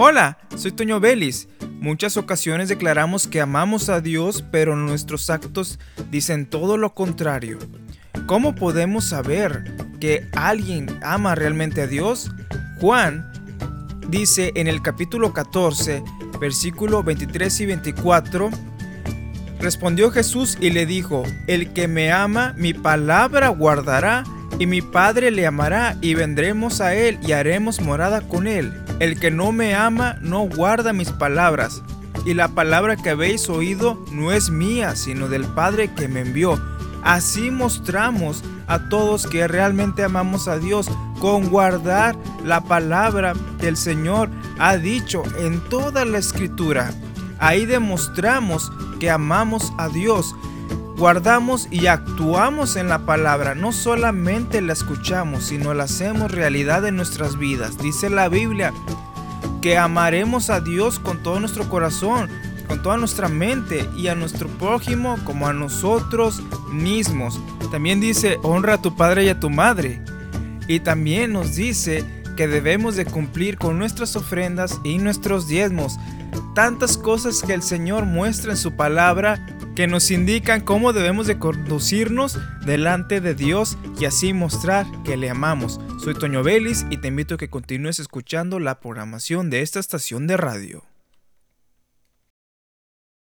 Hola, soy Toño Vélez. Muchas ocasiones declaramos que amamos a Dios, pero nuestros actos dicen todo lo contrario. ¿Cómo podemos saber que alguien ama realmente a Dios? Juan dice en el capítulo 14, versículo 23 y 24, respondió Jesús y le dijo, el que me ama, mi palabra guardará, y mi Padre le amará, y vendremos a él y haremos morada con él. El que no me ama no guarda mis palabras, y la palabra que habéis oído no es mía, sino del Padre que me envió. Así mostramos a todos que realmente amamos a Dios con guardar la palabra que el Señor ha dicho en toda la escritura. Ahí demostramos que amamos a Dios. Guardamos y actuamos en la palabra, no solamente la escuchamos, sino la hacemos realidad en nuestras vidas. Dice la Biblia que amaremos a Dios con todo nuestro corazón, con toda nuestra mente y a nuestro prójimo como a nosotros mismos. También dice, honra a tu padre y a tu madre. Y también nos dice que debemos de cumplir con nuestras ofrendas y nuestros diezmos. Tantas cosas que el Señor muestra en su palabra que nos indican cómo debemos de conducirnos delante de Dios y así mostrar que le amamos. Soy Toño Vélez y te invito a que continúes escuchando la programación de esta estación de radio.